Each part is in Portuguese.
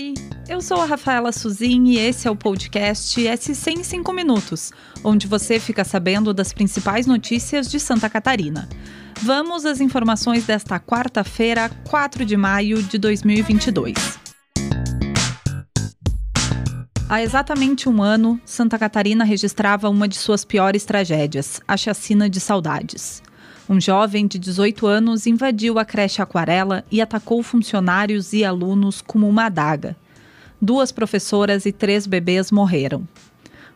Oi, eu sou a Rafaela Suzin e esse é o podcast S100 em 5 Minutos, onde você fica sabendo das principais notícias de Santa Catarina. Vamos às informações desta quarta-feira, 4 de maio de 2022. Há exatamente um ano, Santa Catarina registrava uma de suas piores tragédias, a chacina de saudades. Um jovem de 18 anos invadiu a creche Aquarela e atacou funcionários e alunos como uma adaga. Duas professoras e três bebês morreram.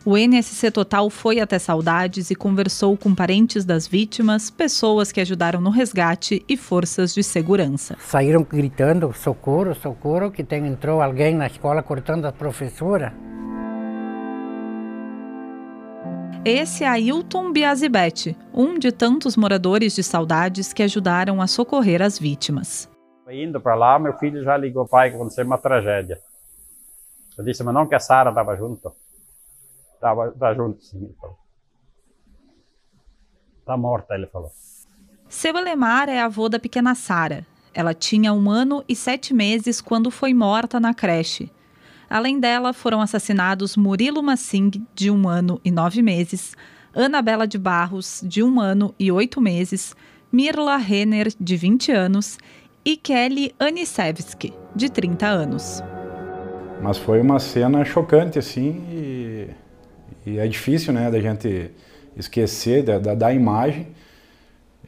O NSC Total foi até Saudades e conversou com parentes das vítimas, pessoas que ajudaram no resgate e forças de segurança. Saíram gritando: socorro, socorro, que tem, entrou alguém na escola cortando a professora. Esse é Ailton Biazibete, um de tantos moradores de saudades que ajudaram a socorrer as vítimas. Indo para lá, meu filho já ligou, pai, que aconteceu uma tragédia. Eu disse, mas não que a Sara estava junto. Estava tá junto, sim. Está morta, ele falou. Seu Alemar é avô da pequena Sara. Ela tinha um ano e sete meses quando foi morta na creche. Além dela, foram assassinados Murilo Massing, de um ano e nove meses, Anabela de Barros, de um ano e oito meses, Mirla Renner, de 20 anos, e Kelly Anisevski, de 30 anos. Mas foi uma cena chocante, assim, e, e é difícil, né, da gente esquecer da, da, da imagem.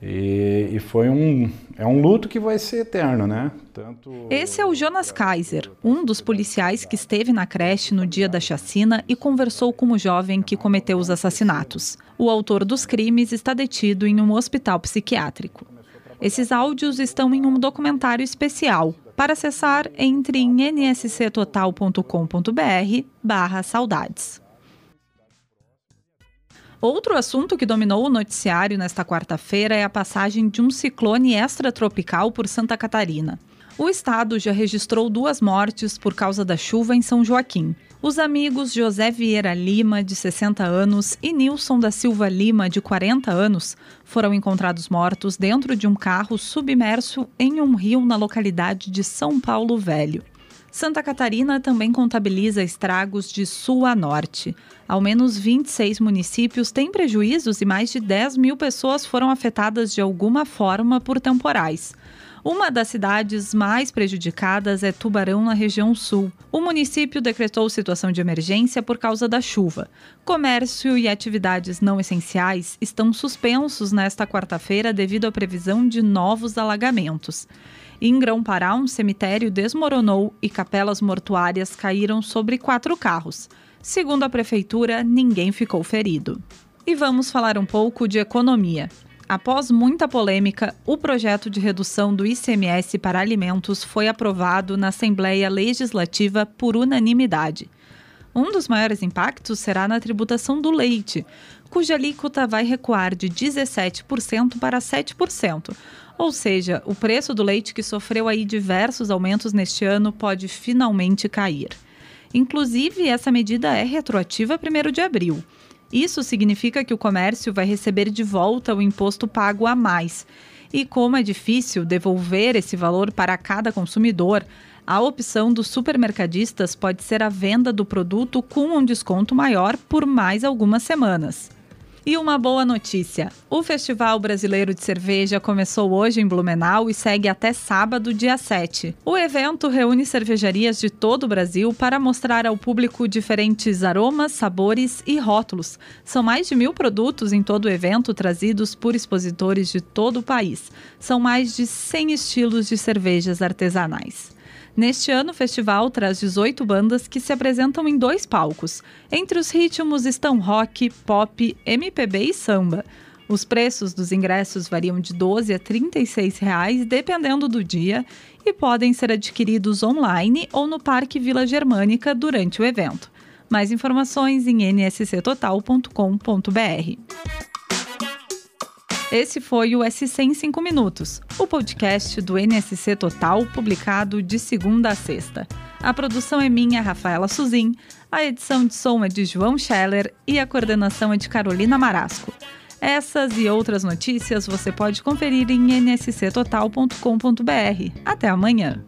E, e, foi um é um luto que vai ser eterno, né? Tanto Esse é o Jonas Kaiser, um dos policiais que esteve na creche no dia da chacina e conversou com o jovem que cometeu os assassinatos. O autor dos crimes está detido em um hospital psiquiátrico. Esses áudios estão em um documentário especial. Para acessar, entre em nsctotal.com.br/saudades. Outro assunto que dominou o noticiário nesta quarta-feira é a passagem de um ciclone extratropical por Santa Catarina. O estado já registrou duas mortes por causa da chuva em São Joaquim. Os amigos José Vieira Lima, de 60 anos, e Nilson da Silva Lima, de 40 anos, foram encontrados mortos dentro de um carro submerso em um rio na localidade de São Paulo Velho. Santa Catarina também contabiliza estragos de sul a norte. Ao menos 26 municípios têm prejuízos e mais de 10 mil pessoas foram afetadas de alguma forma por temporais. Uma das cidades mais prejudicadas é Tubarão, na região sul. O município decretou situação de emergência por causa da chuva. Comércio e atividades não essenciais estão suspensos nesta quarta-feira devido à previsão de novos alagamentos. Em Grão-Pará, um cemitério desmoronou e capelas mortuárias caíram sobre quatro carros. Segundo a prefeitura, ninguém ficou ferido. E vamos falar um pouco de economia. Após muita polêmica, o projeto de redução do ICMS para alimentos foi aprovado na Assembleia Legislativa por unanimidade. Um dos maiores impactos será na tributação do leite, cuja alíquota vai recuar de 17% para 7%. Ou seja, o preço do leite que sofreu aí diversos aumentos neste ano pode finalmente cair. Inclusive, essa medida é retroativa a 1 de abril. Isso significa que o comércio vai receber de volta o imposto pago a mais. E como é difícil devolver esse valor para cada consumidor, a opção dos supermercadistas pode ser a venda do produto com um desconto maior por mais algumas semanas. E uma boa notícia: o Festival Brasileiro de Cerveja começou hoje em Blumenau e segue até sábado, dia 7. O evento reúne cervejarias de todo o Brasil para mostrar ao público diferentes aromas, sabores e rótulos. São mais de mil produtos em todo o evento trazidos por expositores de todo o país. São mais de 100 estilos de cervejas artesanais. Neste ano, o festival traz 18 bandas que se apresentam em dois palcos. Entre os ritmos estão rock, pop, MPB e samba. Os preços dos ingressos variam de 12 a 36 reais, dependendo do dia, e podem ser adquiridos online ou no Parque Vila Germânica durante o evento. Mais informações em nsctotal.com.br. Esse foi o SC em 5 Minutos, o podcast do NSC Total, publicado de segunda a sexta. A produção é minha, Rafaela Suzin, a edição de som é de João Scheller e a coordenação é de Carolina Marasco. Essas e outras notícias você pode conferir em nsctotal.com.br. Até amanhã!